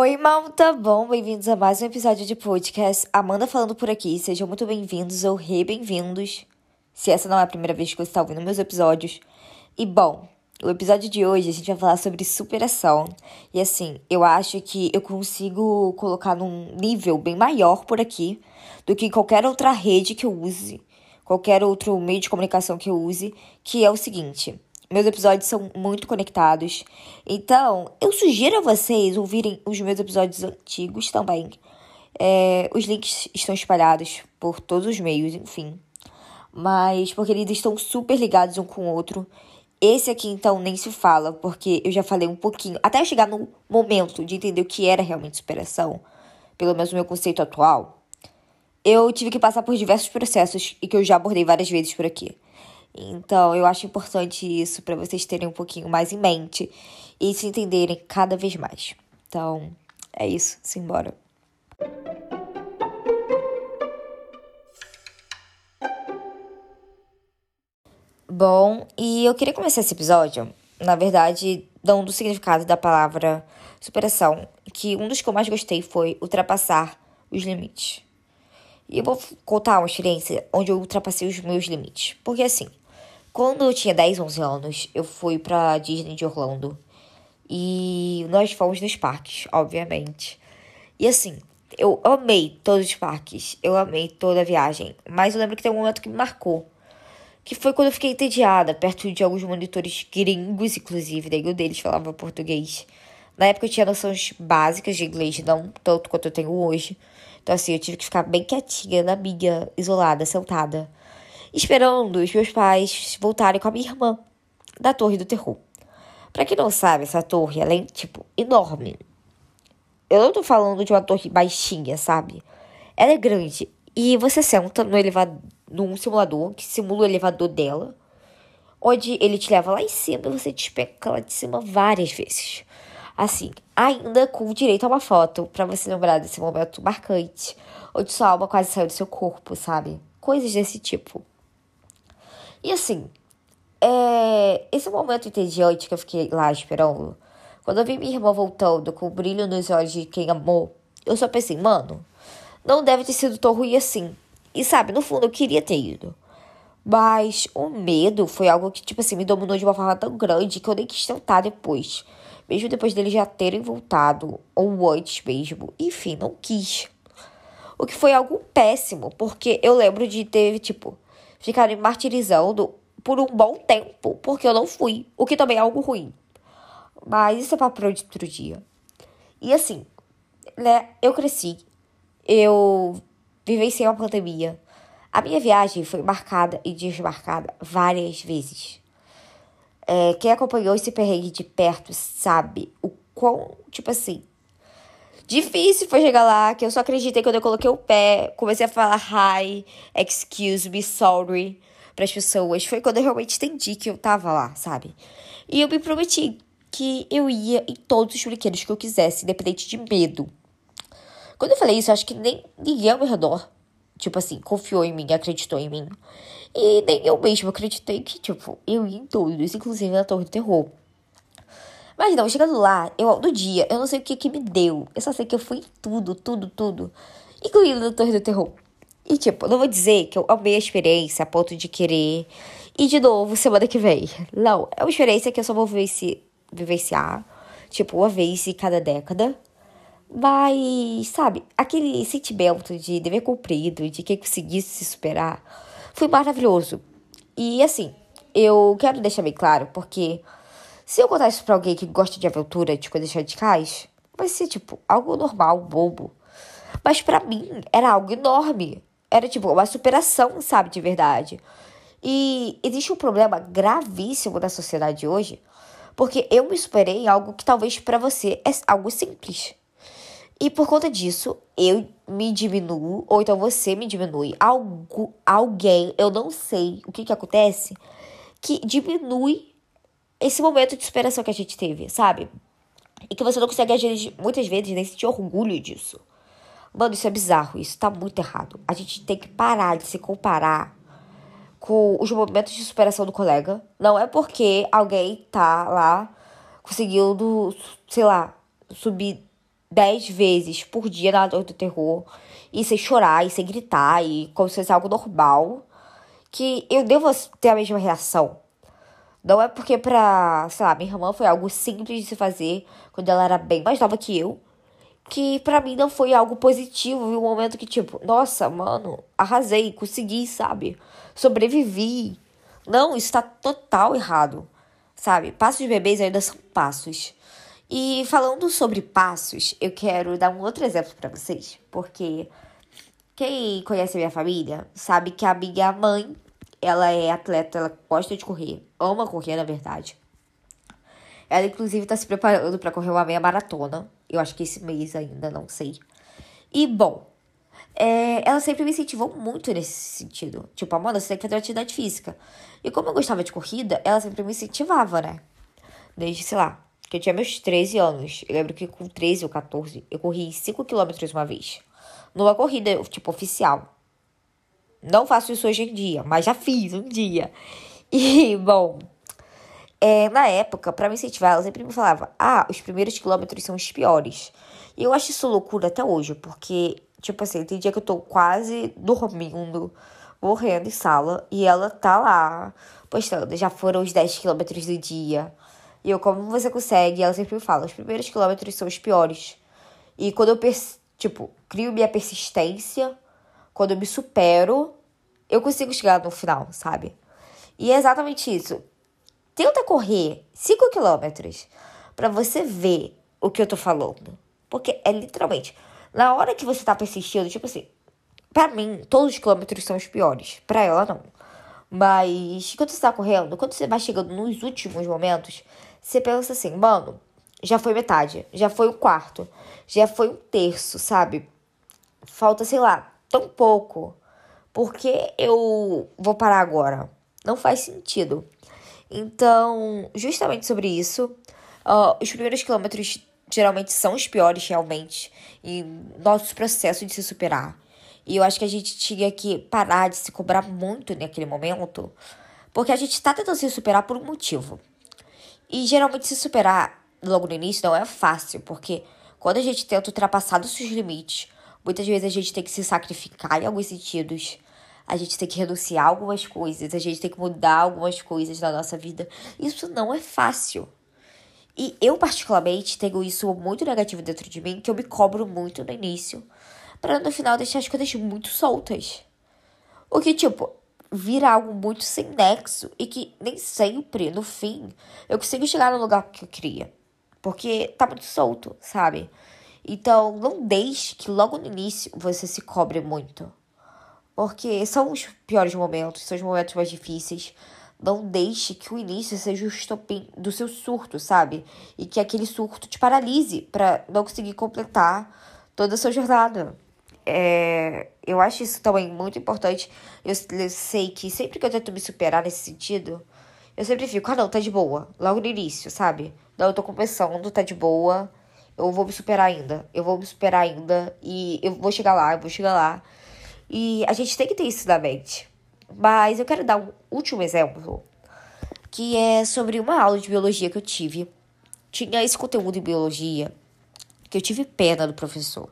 Oi, malta! Bom, bem-vindos a mais um episódio de podcast. Amanda falando por aqui. Sejam muito bem-vindos ou re-bem-vindos, se essa não é a primeira vez que você está ouvindo meus episódios. E, bom, o episódio de hoje a gente vai falar sobre superação. E, assim, eu acho que eu consigo colocar num nível bem maior por aqui do que qualquer outra rede que eu use, qualquer outro meio de comunicação que eu use, que é o seguinte. Meus episódios são muito conectados. Então, eu sugiro a vocês ouvirem os meus episódios antigos também. É, os links estão espalhados por todos os meios, enfim. Mas porque eles estão super ligados um com o outro. Esse aqui, então, nem se fala, porque eu já falei um pouquinho. Até eu chegar no momento de entender o que era realmente superação, pelo menos o meu conceito atual, eu tive que passar por diversos processos e que eu já abordei várias vezes por aqui. Então, eu acho importante isso para vocês terem um pouquinho mais em mente e se entenderem cada vez mais. Então, é isso. Simbora. Bom, e eu queria começar esse episódio, na verdade, dando o significado da palavra superação, que um dos que eu mais gostei foi ultrapassar os limites. E eu vou contar uma experiência onde eu ultrapassei os meus limites. Porque assim, quando eu tinha 10, 11 anos, eu fui pra Disney de Orlando. E nós fomos nos parques, obviamente. E assim, eu amei todos os parques. Eu amei toda a viagem. Mas eu lembro que tem um momento que me marcou. Que foi quando eu fiquei entediada, perto de alguns monitores gringos, inclusive. O deles falava português. Na época eu tinha noções básicas de inglês, não tanto quanto eu tenho hoje. Então, assim, eu tive que ficar bem quietinha na minha, isolada, sentada esperando os meus pais voltarem com a minha irmã da Torre do Terror. Para quem não sabe, essa torre ela é tipo enorme. Eu não tô falando de uma torre baixinha, sabe? Ela é grande e você senta no elevador, num simulador que simula o elevador dela, onde ele te leva lá em cima e você despenca lá de cima várias vezes. Assim, ainda com direito a uma foto para você lembrar desse momento marcante, onde sua alma quase saiu do seu corpo, sabe? Coisas desse tipo. E assim, é, esse momento entediante que eu fiquei lá esperando, quando eu vi minha irmã voltando com o brilho nos olhos de quem amou, eu só pensei, mano, não deve ter sido tão ruim assim. E sabe, no fundo eu queria ter ido. Mas o medo foi algo que, tipo assim, me dominou de uma forma tão grande que eu nem quis tentar depois. Mesmo depois deles já terem voltado, ou antes mesmo. Enfim, não quis. O que foi algo péssimo, porque eu lembro de ter, tipo, ficarem martirizando por um bom tempo, porque eu não fui, o que também é algo ruim. Mas isso é para outro dia. E assim, né, eu cresci, eu vivenciei uma pandemia. A minha viagem foi marcada e desmarcada várias vezes. É, quem acompanhou esse perrengue de perto sabe o quão, tipo assim, Difícil foi chegar lá, que eu só acreditei quando eu coloquei o pé, comecei a falar hi, excuse me, sorry para as pessoas. Foi quando eu realmente entendi que eu tava lá, sabe? E eu me prometi que eu ia em todos os brinquedos que eu quisesse, independente de medo. Quando eu falei isso, eu acho que nem ninguém ao meu redor, tipo assim, confiou em mim, acreditou em mim. E nem eu mesmo acreditei que, tipo, eu ia em todos, inclusive na Torre do Terror. Mas não, chegando lá, eu no dia, eu não sei o que que me deu. Eu só sei que eu fui tudo, tudo, tudo. Incluindo a Torre do Terror. E tipo, não vou dizer que eu amei a experiência a ponto de querer ir de novo semana que vem. Não, é uma experiência que eu só vou vivenci vivenciar, tipo, uma vez em cada década. Mas, sabe, aquele sentimento de dever cumprido, de que consegui se superar, foi maravilhoso. E assim, eu quero deixar bem claro, porque se eu contar isso pra alguém que gosta de aventura, de coisas radicais, vai ser, tipo, algo normal, bobo. Mas para mim, era algo enorme. Era, tipo, uma superação, sabe, de verdade. E existe um problema gravíssimo na sociedade hoje, porque eu me superei em algo que talvez para você é algo simples. E por conta disso, eu me diminuo, ou então você me diminui. Algo, alguém, eu não sei o que que acontece, que diminui esse momento de superação que a gente teve, sabe? E que você não consegue muitas vezes nem sentir orgulho disso. Mano, isso é bizarro, isso tá muito errado. A gente tem que parar de se comparar com os momentos de superação do colega. Não é porque alguém tá lá conseguindo, sei lá, subir dez vezes por dia na dor do terror, e sem chorar, e sem gritar, e como se fosse algo normal, que eu devo ter a mesma reação. Não é porque pra, sei lá, minha irmã foi algo simples de se fazer quando ela era bem mais nova que eu, que para mim não foi algo positivo, um momento que tipo, nossa, mano, arrasei, consegui, sabe? Sobrevivi. Não, isso tá total errado, sabe? Passos de bebês ainda são passos. E falando sobre passos, eu quero dar um outro exemplo para vocês, porque quem conhece a minha família sabe que a minha mãe, ela é atleta, ela gosta de correr, ama correr, na verdade. Ela, inclusive, tá se preparando para correr uma meia maratona. Eu acho que esse mês ainda, não sei. E, bom, é, ela sempre me incentivou muito nesse sentido. Tipo, Amanda, você tem que fazer atividade física. E como eu gostava de corrida, ela sempre me incentivava, né? Desde, sei lá, que eu tinha meus 13 anos. Eu lembro que com 13 ou 14, eu corri 5 quilômetros uma vez. Numa corrida, tipo, oficial. Não faço isso hoje em dia, mas já fiz um dia. E, bom, é, na época, para me incentivar, ela sempre me falava: ah, os primeiros quilômetros são os piores. E eu acho isso loucura até hoje, porque, tipo assim, tem dia que eu tô quase dormindo, morrendo em sala, e ela tá lá postando: já foram os 10 quilômetros do dia. E eu, como você consegue? Ela sempre me fala: os primeiros quilômetros são os piores. E quando eu, tipo, crio minha persistência, quando eu me supero, eu consigo chegar no final, sabe? E é exatamente isso. Tenta correr 5 quilômetros para você ver o que eu tô falando. Porque é literalmente, na hora que você tá persistindo, tipo assim, para mim, todos os quilômetros são os piores. Pra ela, não. Mas quando você tá correndo, quando você vai chegando nos últimos momentos, você pensa assim, mano, já foi metade, já foi um quarto, já foi um terço, sabe? Falta, sei lá, tão pouco. Por que eu vou parar agora? Não faz sentido. Então, justamente sobre isso, uh, os primeiros quilômetros geralmente são os piores realmente e nosso processo de se superar. E eu acho que a gente tinha que parar de se cobrar muito naquele momento, porque a gente está tentando se superar por um motivo. E geralmente se superar logo no início não é fácil, porque quando a gente tenta ultrapassar os seus limites, muitas vezes a gente tem que se sacrificar em alguns sentidos a gente tem que renunciar a algumas coisas, a gente tem que mudar algumas coisas na nossa vida. Isso não é fácil. E eu, particularmente, tenho isso muito negativo dentro de mim, que eu me cobro muito no início, para no final deixar as coisas muito soltas. O que, tipo, vira algo muito sem nexo e que nem sempre, no fim, eu consigo chegar no lugar que eu queria. Porque tá muito solto, sabe? Então, não deixe que logo no início você se cobre muito. Porque são os piores momentos, são os momentos mais difíceis. Não deixe que o início seja o estopim do seu surto, sabe? E que aquele surto te paralise para não conseguir completar toda a sua jornada. É, eu acho isso também muito importante. Eu, eu sei que sempre que eu tento me superar nesse sentido, eu sempre fico, ah não, tá de boa. Logo no início, sabe? Não, eu tô começando, tá de boa. Eu vou me superar ainda. Eu vou me superar ainda. E eu vou chegar lá, eu vou chegar lá. E a gente tem que ter isso na mente. Mas eu quero dar um último exemplo, que é sobre uma aula de biologia que eu tive. Tinha esse conteúdo em biologia que eu tive pena do professor.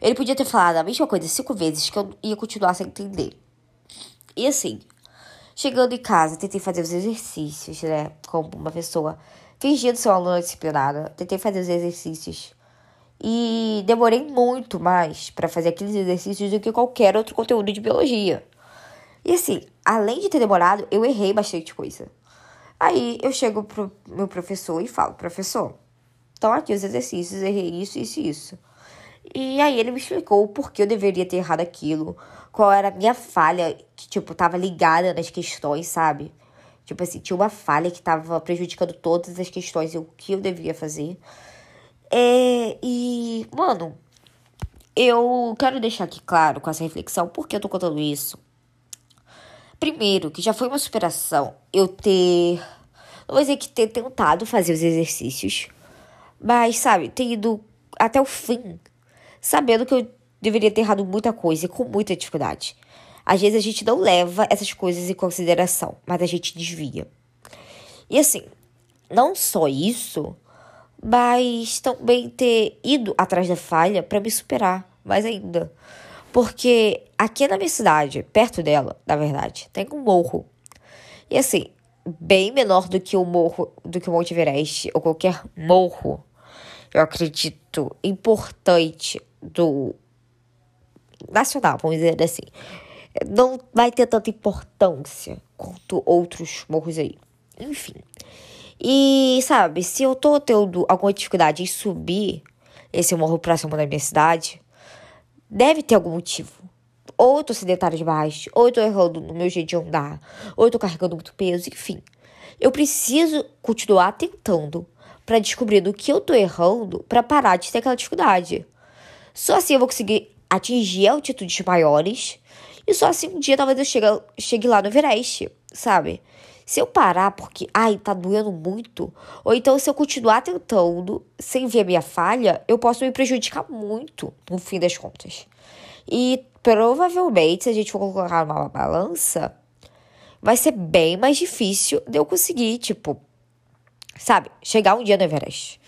Ele podia ter falado a mesma coisa cinco vezes que eu ia continuar sem entender. E assim, chegando em casa, tentei fazer os exercícios, né? Como uma pessoa fingindo ser uma aluna disciplinada. Tentei fazer os exercícios e demorei muito mais para fazer aqueles exercícios do que qualquer outro conteúdo de biologia. E assim, além de ter demorado, eu errei bastante coisa. Aí eu chego pro meu professor e falo: professor, estão aqui os exercícios, errei isso, isso e isso. E aí ele me explicou por que eu deveria ter errado aquilo, qual era a minha falha, que, tipo, tava ligada nas questões, sabe? Tipo assim, tinha uma falha que tava prejudicando todas as questões e o que eu devia fazer. É, e, mano, eu quero deixar aqui claro com essa reflexão por que eu tô contando isso. Primeiro, que já foi uma superação eu ter. Não vou dizer que ter tentado fazer os exercícios, mas, sabe, ter ido até o fim, sabendo que eu deveria ter errado muita coisa e com muita dificuldade. Às vezes a gente não leva essas coisas em consideração, mas a gente desvia. E assim, não só isso, mas também ter ido atrás da falha para me superar mais ainda. Porque aqui na minha cidade, perto dela, na verdade, tem um morro. E assim, bem menor do que o morro, do que o Monte Everest ou qualquer morro, eu acredito, importante do nacional, vamos dizer assim. Não vai ter tanta importância quanto outros morros aí. Enfim. E, sabe, se eu tô tendo alguma dificuldade em subir esse morro próximo da minha cidade, deve ter algum motivo. Ou eu tô sedentário demais, ou eu tô errando no meu jeito de andar, ou eu tô carregando muito peso, enfim. Eu preciso continuar tentando para descobrir do que eu tô errando para parar de ter aquela dificuldade. Só assim eu vou conseguir atingir altitudes maiores e só assim um dia talvez eu chegue, chegue lá no Everest, sabe? Se eu parar porque, ai, tá doendo muito, ou então se eu continuar tentando sem ver a minha falha, eu posso me prejudicar muito no fim das contas. E provavelmente, se a gente for colocar numa balança, vai ser bem mais difícil de eu conseguir, tipo, sabe, chegar um dia no Everest.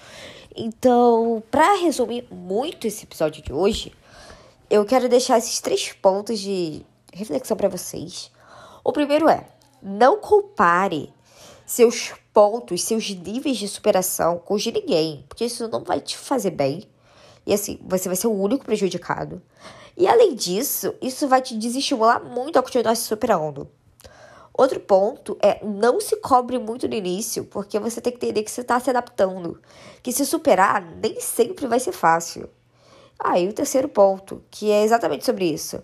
Então, para resumir muito esse episódio de hoje, eu quero deixar esses três pontos de reflexão para vocês. O primeiro é: não compare seus pontos, seus níveis de superação com os de ninguém, porque isso não vai te fazer bem. E assim, você vai ser o único prejudicado. E além disso, isso vai te desestimular muito a continuar se superando. Outro ponto é não se cobre muito no início, porque você tem que entender que você está se adaptando. Que se superar nem sempre vai ser fácil. Aí ah, o terceiro ponto, que é exatamente sobre isso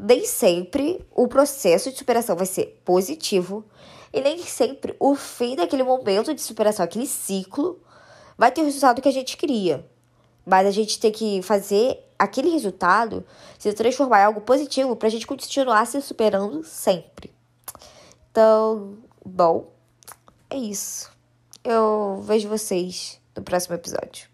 nem sempre o processo de superação vai ser positivo e nem sempre o fim daquele momento de superação, aquele ciclo, vai ter o resultado que a gente queria. Mas a gente tem que fazer aquele resultado se transformar em algo positivo para a gente continuar se superando sempre. Então, bom, é isso. Eu vejo vocês no próximo episódio.